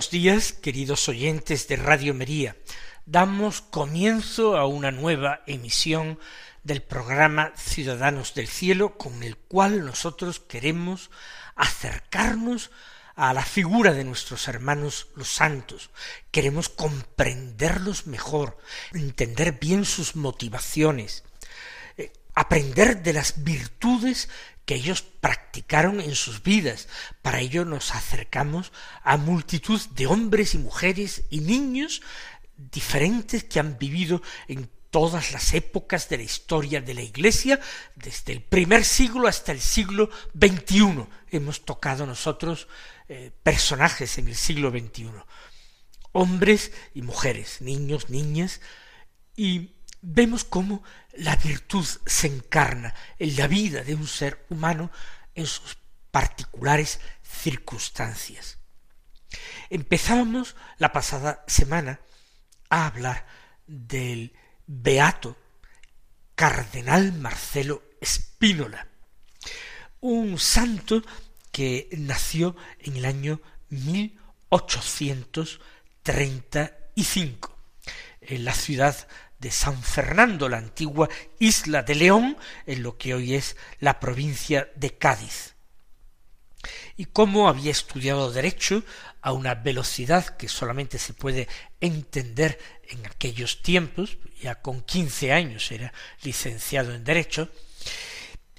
Buenos días, queridos oyentes de Radio María. Damos comienzo a una nueva emisión del programa Ciudadanos del Cielo, con el cual nosotros queremos acercarnos a la figura de nuestros hermanos los santos. Queremos comprenderlos mejor, entender bien sus motivaciones, eh, aprender de las virtudes que ellos practicaron en sus vidas. Para ello nos acercamos a multitud de hombres y mujeres y niños diferentes que han vivido en todas las épocas de la historia de la Iglesia, desde el primer siglo hasta el siglo XXI. Hemos tocado nosotros eh, personajes en el siglo XXI, hombres y mujeres, niños, niñas, y vemos cómo la virtud se encarna en la vida de un ser humano en sus particulares circunstancias. Empezábamos la pasada semana a hablar del beato cardenal Marcelo Spínola, un santo que nació en el año 1835 en la ciudad de San Fernando, la antigua isla de León, en lo que hoy es la provincia de Cádiz. Y cómo había estudiado derecho a una velocidad que solamente se puede entender en aquellos tiempos, ya con quince años era licenciado en derecho,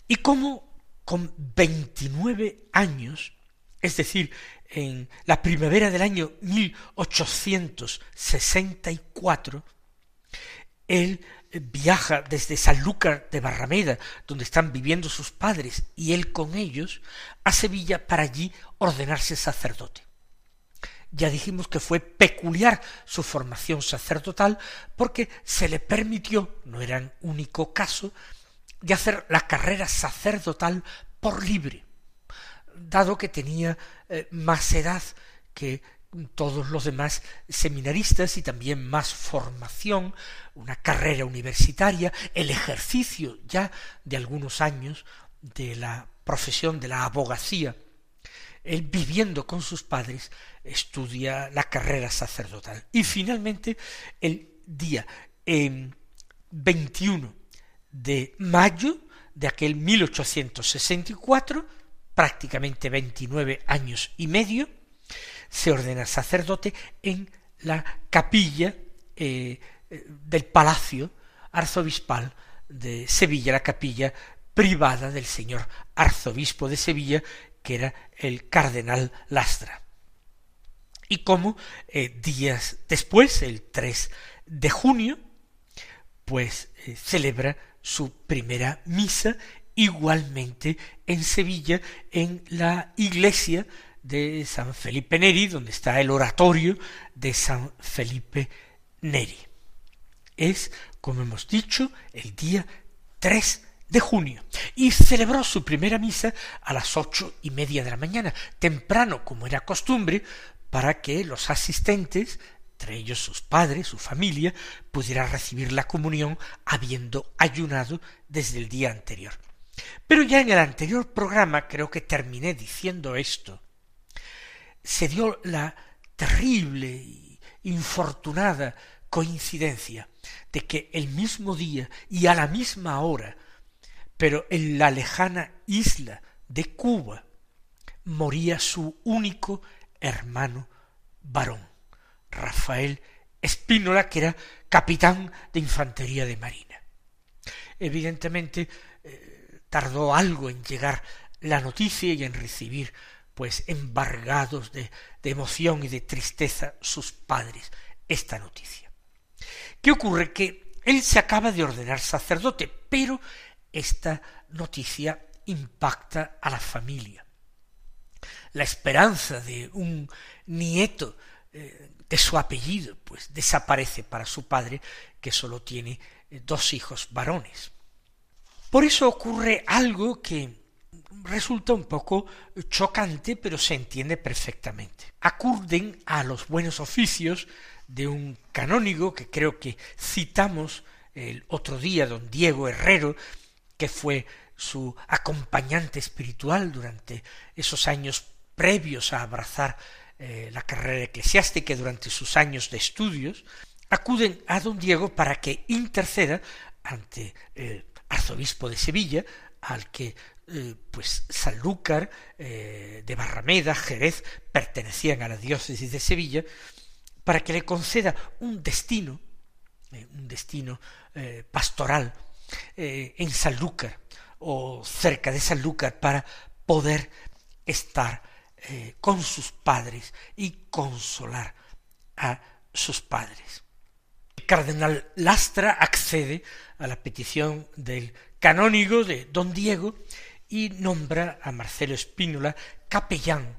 y cómo con veintinueve años, es decir, en la primavera del año 1864, él viaja desde Sanlúcar de Barrameda, donde están viviendo sus padres, y él con ellos, a Sevilla para allí ordenarse sacerdote. Ya dijimos que fue peculiar su formación sacerdotal porque se le permitió, no era un único caso, de hacer la carrera sacerdotal por libre, dado que tenía eh, más edad que todos los demás seminaristas y también más formación, una carrera universitaria, el ejercicio ya de algunos años de la profesión de la abogacía. Él viviendo con sus padres estudia la carrera sacerdotal. Y finalmente el día 21 de mayo de aquel 1864, prácticamente 29 años y medio, se ordena sacerdote en la capilla eh, del palacio arzobispal de Sevilla, la capilla privada del señor arzobispo de Sevilla, que era el cardenal Lastra. Y como eh, días después, el 3 de junio, pues eh, celebra su primera misa igualmente en Sevilla, en la iglesia de San Felipe Neri, donde está el oratorio de San Felipe Neri. Es, como hemos dicho, el día 3 de junio y celebró su primera misa a las ocho y media de la mañana, temprano como era costumbre, para que los asistentes, entre ellos sus padres, su familia, pudieran recibir la comunión habiendo ayunado desde el día anterior. Pero ya en el anterior programa creo que terminé diciendo esto, se dio la terrible y infortunada coincidencia de que el mismo día y a la misma hora, pero en la lejana isla de Cuba, moría su único hermano varón, Rafael Espínola, que era capitán de infantería de marina. Evidentemente, eh, tardó algo en llegar la noticia y en recibir pues embargados de, emoción y de tristeza sus padres esta noticia. ¿Qué ocurre? Que él se acaba de ordenar sacerdote, pero esta noticia impacta a la familia. La esperanza de un nieto eh, de su apellido, pues desaparece para su padre, que sólo tiene eh, dos hijos varones. Por eso ocurre algo que resulta un poco chocante, pero se entiende perfectamente. Acuden a los buenos oficios de un canónigo que creo que citamos el otro día, don Diego Herrero, que fue su acompañante espiritual durante esos años previos a abrazar eh, la carrera eclesiástica durante sus años de estudios, acuden a don Diego para que interceda ante el arzobispo de Sevilla, al que eh, pues Sanlúcar, eh, de Barrameda, Jerez, pertenecían a la diócesis de Sevilla, para que le conceda un destino, un destino pastoral en Sanlúcar, o cerca de Sanlúcar para poder estar eh, con sus padres y consolar a sus padres. El cardenal Lastra accede a la petición del canónigo de don Diego y nombra a Marcelo Espínola capellán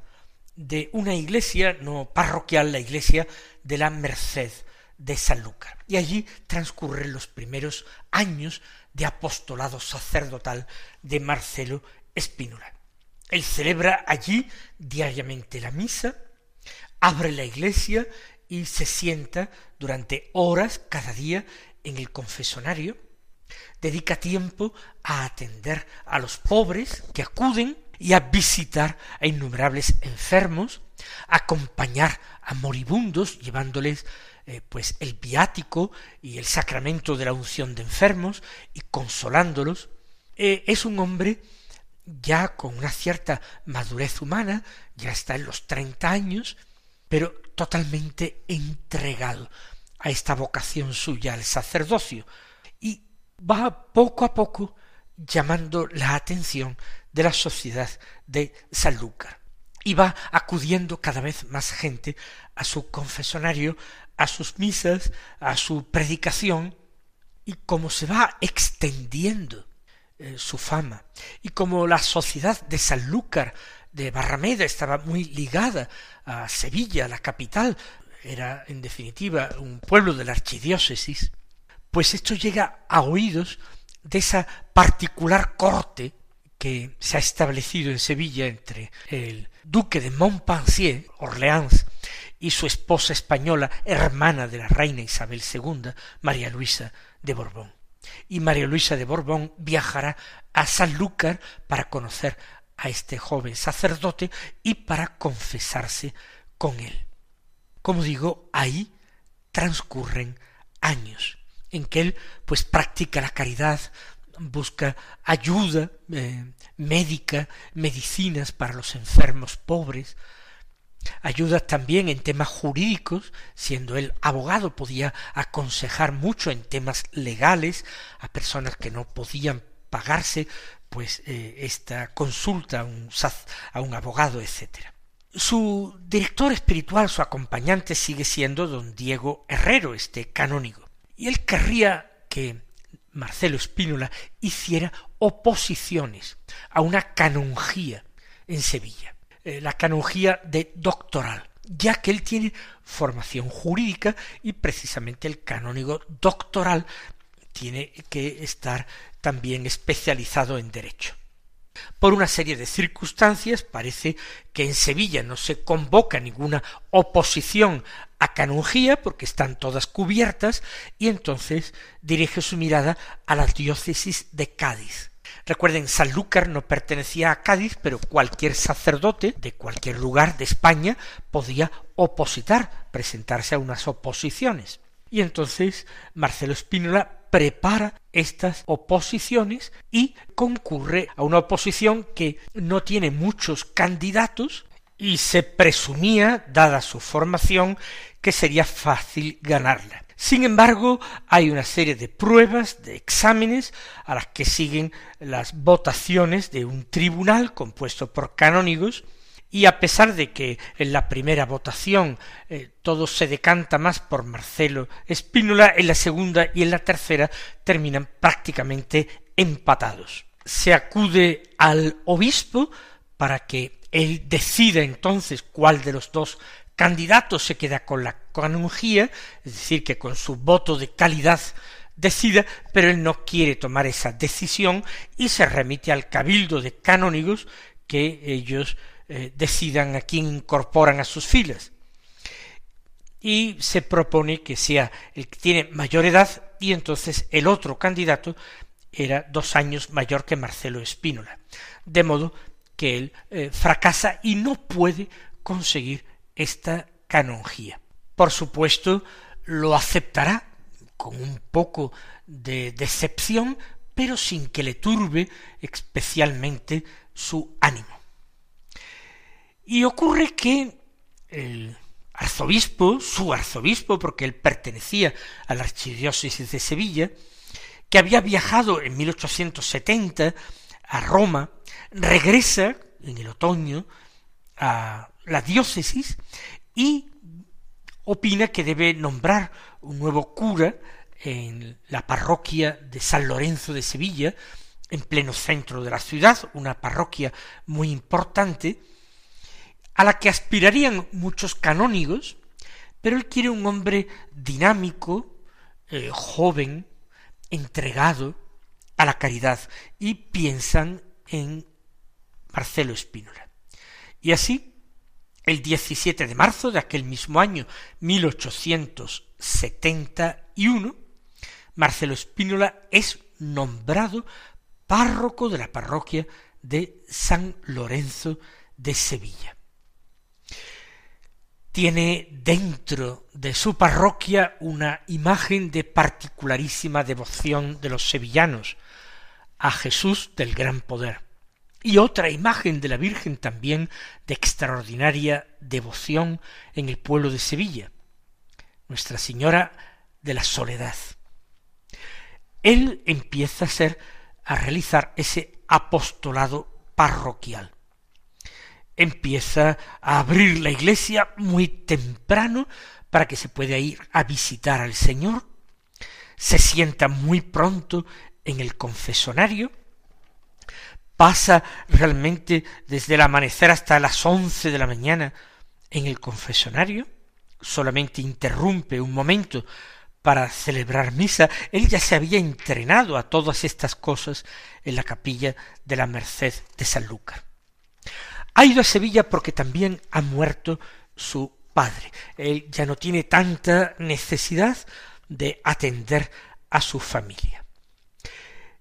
de una iglesia no parroquial, la iglesia de la Merced de Sanlúcar. Y allí transcurren los primeros años de apostolado sacerdotal de Marcelo Espínola. Él celebra allí diariamente la misa, abre la iglesia y se sienta durante horas cada día en el confesonario, dedica tiempo a atender a los pobres que acuden y a visitar a innumerables enfermos, a acompañar a moribundos llevándoles eh, pues el viático y el sacramento de la unción de enfermos y consolándolos, eh, es un hombre ya con una cierta madurez humana, ya está en los treinta años, pero totalmente entregado a esta vocación suya al sacerdocio, va poco a poco llamando la atención de la sociedad de Sanlúcar y va acudiendo cada vez más gente a su confesonario a sus misas, a su predicación, y como se va extendiendo eh, su fama, y como la sociedad de Sanlúcar de Barrameda estaba muy ligada a Sevilla, la capital, era en definitiva un pueblo de la archidiócesis, pues esto llega a oídos de esa particular corte que se ha establecido en Sevilla entre el duque de Montpensier, Orleans, y su esposa española, hermana de la reina Isabel II, María Luisa de Borbón. Y María Luisa de Borbón viajará a Sanlúcar para conocer a este joven sacerdote y para confesarse con él. Como digo, ahí transcurren años en que él pues practica la caridad, busca ayuda eh, médica, medicinas para los enfermos pobres, Ayuda también en temas jurídicos, siendo él abogado, podía aconsejar mucho en temas legales a personas que no podían pagarse pues eh, esta consulta a un, a un abogado, etcétera. Su director espiritual, su acompañante, sigue siendo don Diego Herrero, este canónigo. Y él querría que Marcelo Espínola hiciera oposiciones a una canonjía en Sevilla. Eh, la canonjía de doctoral, ya que él tiene formación jurídica y precisamente el canónigo doctoral tiene que estar también especializado en derecho. Por una serie de circunstancias parece que en Sevilla no se convoca ninguna oposición a canonjía porque están todas cubiertas y entonces dirige su mirada a la diócesis de Cádiz. Recuerden, Sanlúcar no pertenecía a Cádiz, pero cualquier sacerdote de cualquier lugar de España podía opositar, presentarse a unas oposiciones. Y entonces Marcelo Espínola prepara estas oposiciones y concurre a una oposición que no tiene muchos candidatos y se presumía, dada su formación, que sería fácil ganarla. Sin embargo, hay una serie de pruebas, de exámenes, a las que siguen las votaciones de un tribunal compuesto por canónigos, y a pesar de que en la primera votación eh, todo se decanta más por Marcelo Espínola, en la segunda y en la tercera terminan prácticamente empatados. Se acude al obispo para que él decida entonces cuál de los dos candidato se queda con la canonjía, es decir, que con su voto de calidad decida, pero él no quiere tomar esa decisión y se remite al cabildo de canónigos que ellos eh, decidan a quién incorporan a sus filas. Y se propone que sea el que tiene mayor edad y entonces el otro candidato era dos años mayor que Marcelo Espínola. De modo que él eh, fracasa y no puede conseguir esta canonjía. Por supuesto, lo aceptará con un poco de decepción, pero sin que le turbe especialmente su ánimo. Y ocurre que el arzobispo, su arzobispo, porque él pertenecía a la archidiócesis de Sevilla, que había viajado en 1870 a Roma, regresa en el otoño a la diócesis y opina que debe nombrar un nuevo cura en la parroquia de San Lorenzo de Sevilla, en pleno centro de la ciudad, una parroquia muy importante, a la que aspirarían muchos canónigos, pero él quiere un hombre dinámico, eh, joven, entregado a la caridad, y piensan en Marcelo Espínola. Y así el 17 de marzo de aquel mismo año 1871, Marcelo Espínola es nombrado párroco de la parroquia de San Lorenzo de Sevilla. Tiene dentro de su parroquia una imagen de particularísima devoción de los sevillanos a Jesús del gran poder y otra imagen de la Virgen también de extraordinaria devoción en el pueblo de Sevilla, Nuestra Señora de la Soledad. Él empieza a ser, a realizar ese apostolado parroquial. Empieza a abrir la iglesia muy temprano para que se pueda ir a visitar al Señor. Se sienta muy pronto en el confesonario pasa realmente desde el amanecer hasta las once de la mañana en el confesonario, solamente interrumpe un momento para celebrar misa, él ya se había entrenado a todas estas cosas en la capilla de la Merced de Sanlúcar. Ha ido a Sevilla porque también ha muerto su padre. Él ya no tiene tanta necesidad de atender a su familia.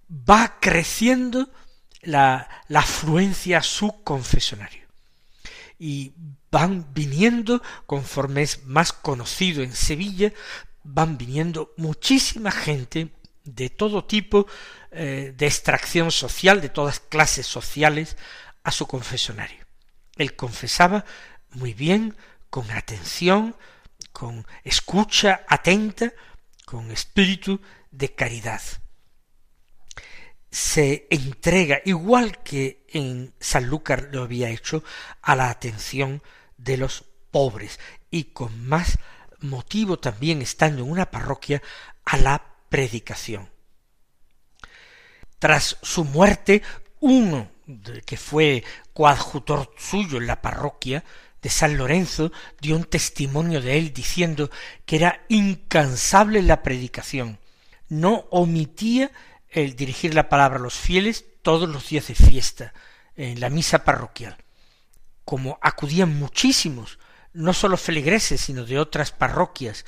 Va creciendo la, afluencia a su confesonario. Y van viniendo, conforme es más conocido en Sevilla, van viniendo muchísima gente de todo tipo eh, de extracción social, de todas clases sociales, a su confesonario. Él confesaba muy bien, con atención, con escucha atenta, con espíritu de caridad se entrega, igual que en Sanlúcar lo había hecho, a la atención de los pobres y con más motivo también estando en una parroquia a la predicación. Tras su muerte, uno que fue coadjutor suyo en la parroquia de San Lorenzo dio un testimonio de él diciendo que era incansable la predicación, no omitía el dirigir la palabra a los fieles todos los días de fiesta, en la misa parroquial. Como acudían muchísimos, no sólo feligreses, sino de otras parroquias,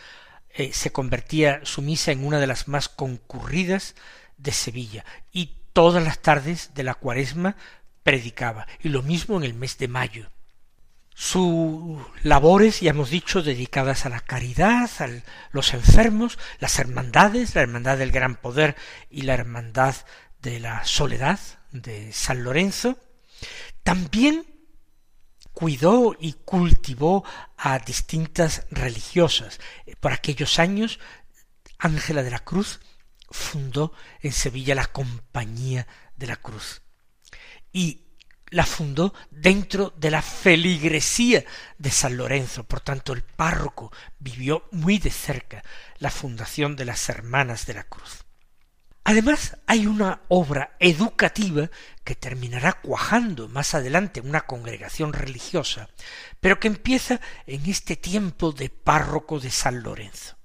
eh, se convertía su misa en una de las más concurridas de Sevilla, y todas las tardes de la cuaresma predicaba, y lo mismo en el mes de mayo sus labores, ya hemos dicho, dedicadas a la caridad, a los enfermos, las hermandades, la hermandad del gran poder y la hermandad de la soledad de San Lorenzo, también cuidó y cultivó a distintas religiosas. Por aquellos años Ángela de la Cruz fundó en Sevilla la Compañía de la Cruz y la fundó dentro de la feligresía de San Lorenzo. Por tanto, el párroco vivió muy de cerca la fundación de las Hermanas de la Cruz. Además, hay una obra educativa que terminará cuajando más adelante una congregación religiosa, pero que empieza en este tiempo de párroco de San Lorenzo.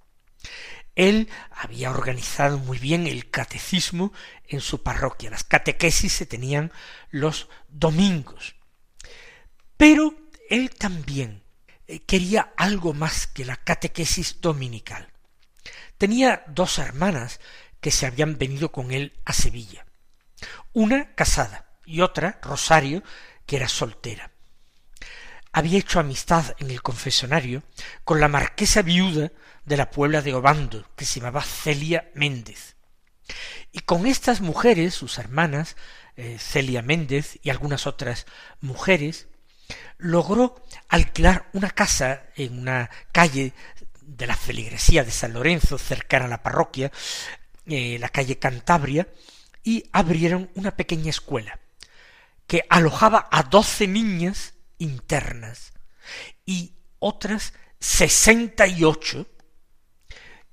Él había organizado muy bien el catecismo en su parroquia. Las catequesis se tenían los domingos. Pero él también eh, quería algo más que la catequesis dominical. Tenía dos hermanas que se habían venido con él a Sevilla. Una casada y otra, Rosario, que era soltera. Había hecho amistad en el confesonario con la marquesa viuda de la Puebla de Obando, que se llamaba Celia Méndez. Y con estas mujeres, sus hermanas, eh, Celia Méndez y algunas otras mujeres, logró alquilar una casa en una calle de la feligresía de San Lorenzo, cercana a la parroquia, eh, la calle Cantabria, y abrieron una pequeña escuela que alojaba a doce niñas internas y otras sesenta y ocho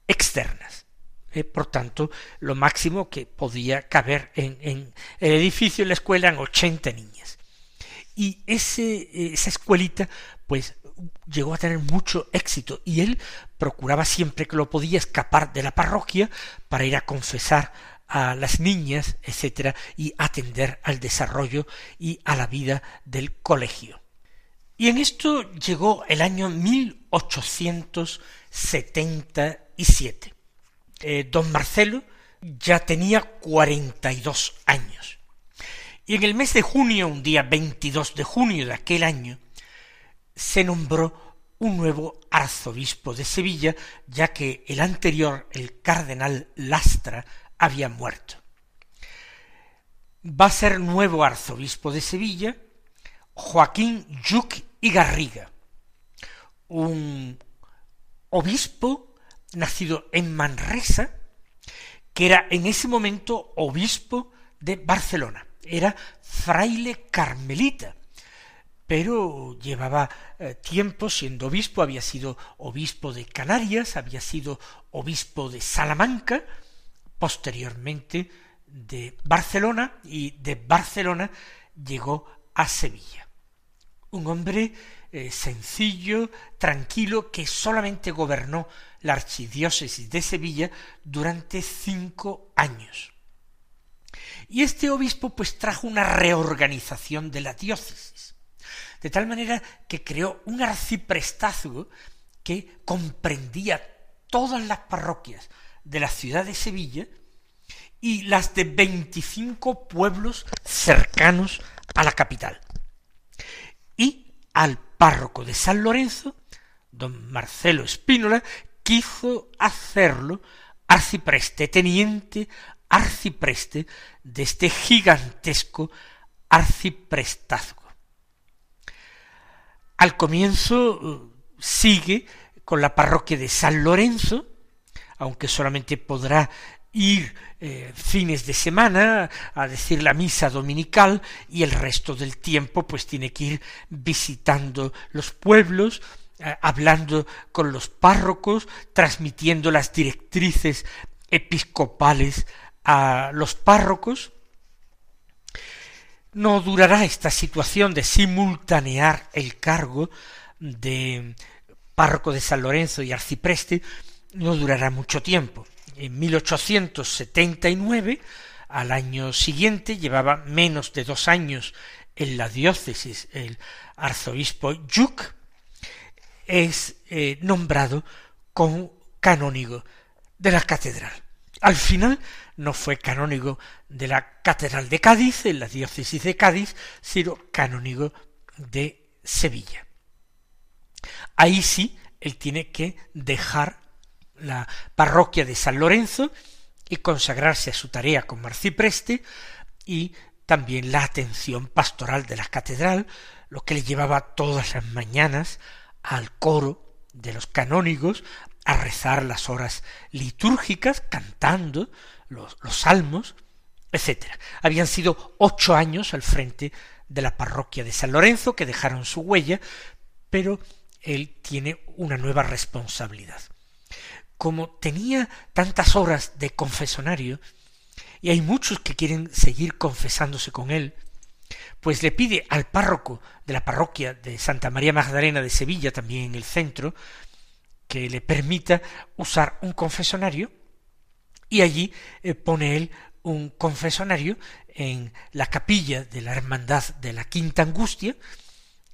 externas. Eh, por tanto, lo máximo que podía caber en, en, el edificio en la escuela eran ochenta niñas. Y ese, esa escuelita, pues, llegó a tener mucho éxito y él procuraba siempre que lo podía escapar de la parroquia para ir a confesar a las niñas, etcétera, y atender al desarrollo y a la vida del colegio. Y en esto llegó el año 1870 y siete. Eh, don Marcelo ya tenía cuarenta y dos años. Y en el mes de junio, un día 22 de junio de aquel año, se nombró un nuevo arzobispo de Sevilla, ya que el anterior, el cardenal Lastra, había muerto. Va a ser nuevo arzobispo de Sevilla Joaquín Yuc y Garriga, un obispo nacido en Manresa, que era en ese momento obispo de Barcelona. Era fraile carmelita, pero llevaba eh, tiempo siendo obispo, había sido obispo de Canarias, había sido obispo de Salamanca, posteriormente de Barcelona, y de Barcelona llegó a Sevilla. Un hombre eh, sencillo, tranquilo, que solamente gobernó la archidiócesis de Sevilla durante cinco años. Y este obispo pues trajo una reorganización de la diócesis, de tal manera que creó un arciprestazgo que comprendía todas las parroquias de la ciudad de Sevilla y las de veinticinco pueblos cercanos a la capital. Al párroco de San Lorenzo, don Marcelo Espínola, quiso hacerlo arcipreste, teniente arcipreste de este gigantesco arciprestazgo. Al comienzo eh, sigue con la parroquia de San Lorenzo, aunque solamente podrá ir eh, fines de semana a decir la misa dominical y el resto del tiempo pues tiene que ir visitando los pueblos, eh, hablando con los párrocos, transmitiendo las directrices episcopales a los párrocos. No durará esta situación de simultanear el cargo de párroco de San Lorenzo y arcipreste, no durará mucho tiempo en 1879, al año siguiente, llevaba menos de dos años en la diócesis el arzobispo Yuk, es eh, nombrado como canónigo de la catedral. Al final no fue canónigo de la catedral de Cádiz, en la diócesis de Cádiz, sino canónigo de Sevilla. Ahí sí, él tiene que dejar la parroquia de San Lorenzo y consagrarse a su tarea como arcipreste y también la atención pastoral de la catedral, lo que le llevaba todas las mañanas al coro de los canónigos, a rezar las horas litúrgicas, cantando los, salmos, etc. Habían sido ocho años al frente de la parroquia de San Lorenzo que dejaron su huella, pero él tiene una nueva responsabilidad. Como tenía tantas horas de confesonario, y hay muchos que quieren seguir confesándose con él, pues le pide al párroco de la parroquia de Santa María Magdalena de Sevilla, también en el centro, que le permita usar un confesonario y allí eh, pone él un confesonario en la capilla de la Hermandad de la Quinta Angustia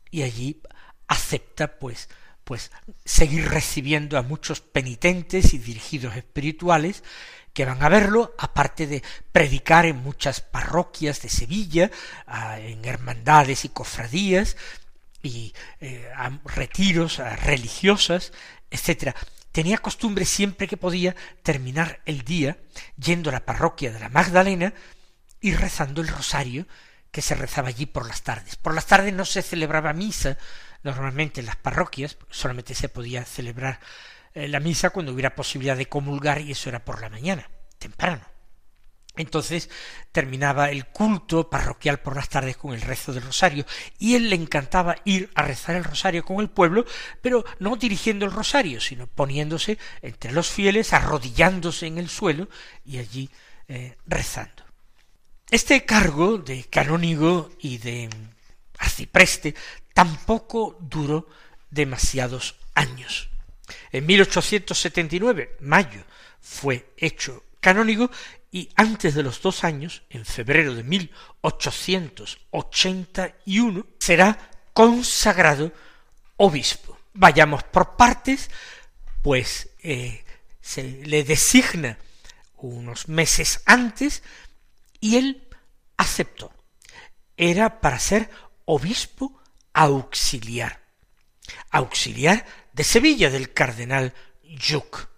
y allí acepta pues pues seguir recibiendo a muchos penitentes y dirigidos espirituales que van a verlo, aparte de predicar en muchas parroquias de Sevilla, en hermandades y cofradías, y eh, a retiros religiosas, etcétera. Tenía costumbre siempre que podía terminar el día yendo a la parroquia de la Magdalena y rezando el rosario que se rezaba allí por las tardes. Por las tardes no se celebraba misa, normalmente en las parroquias, solamente se podía celebrar eh, la misa cuando hubiera posibilidad de comulgar y eso era por la mañana, temprano. Entonces terminaba el culto parroquial por las tardes con el rezo del rosario y él le encantaba ir a rezar el rosario con el pueblo, pero no dirigiendo el rosario, sino poniéndose entre los fieles, arrodillándose en el suelo y allí eh, rezando. Este cargo de canónigo y de arcipreste tampoco duró demasiados años. En 1879, mayo, fue hecho canónigo y antes de los dos años, en febrero de 1881, será consagrado obispo. Vayamos por partes, pues eh, se le designa unos meses antes y él aceptó. Era para ser obispo auxiliar. Auxiliar de Sevilla del cardenal Yuc.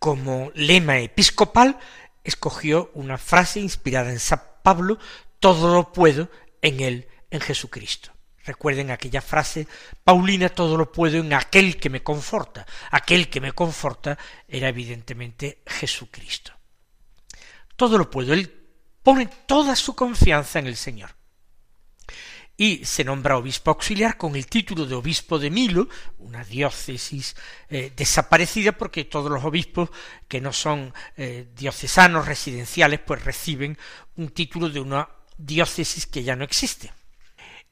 Como lema episcopal escogió una frase inspirada en San Pablo, todo lo puedo en él, en Jesucristo. Recuerden aquella frase Paulina, todo lo puedo en aquel que me conforta. Aquel que me conforta era evidentemente Jesucristo. Todo lo puedo. Él pone toda su confianza en el Señor y se nombra obispo auxiliar con el título de obispo de Milo, una diócesis eh, desaparecida porque todos los obispos que no son eh, diocesanos residenciales pues reciben un título de una diócesis que ya no existe.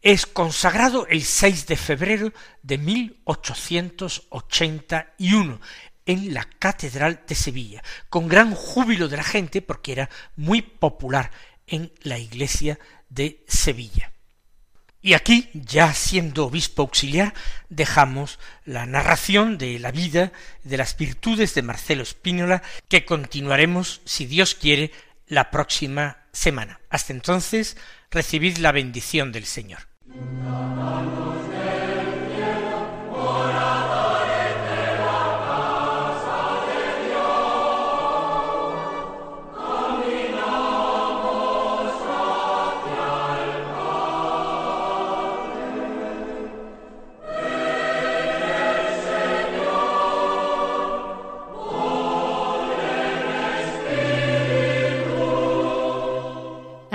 Es consagrado el 6 de febrero de 1881 en la Catedral de Sevilla, con gran júbilo de la gente porque era muy popular en la iglesia de Sevilla. Y aquí, ya siendo obispo auxiliar, dejamos la narración de la vida, de las virtudes de Marcelo Espínola, que continuaremos, si Dios quiere, la próxima semana. Hasta entonces, recibid la bendición del Señor.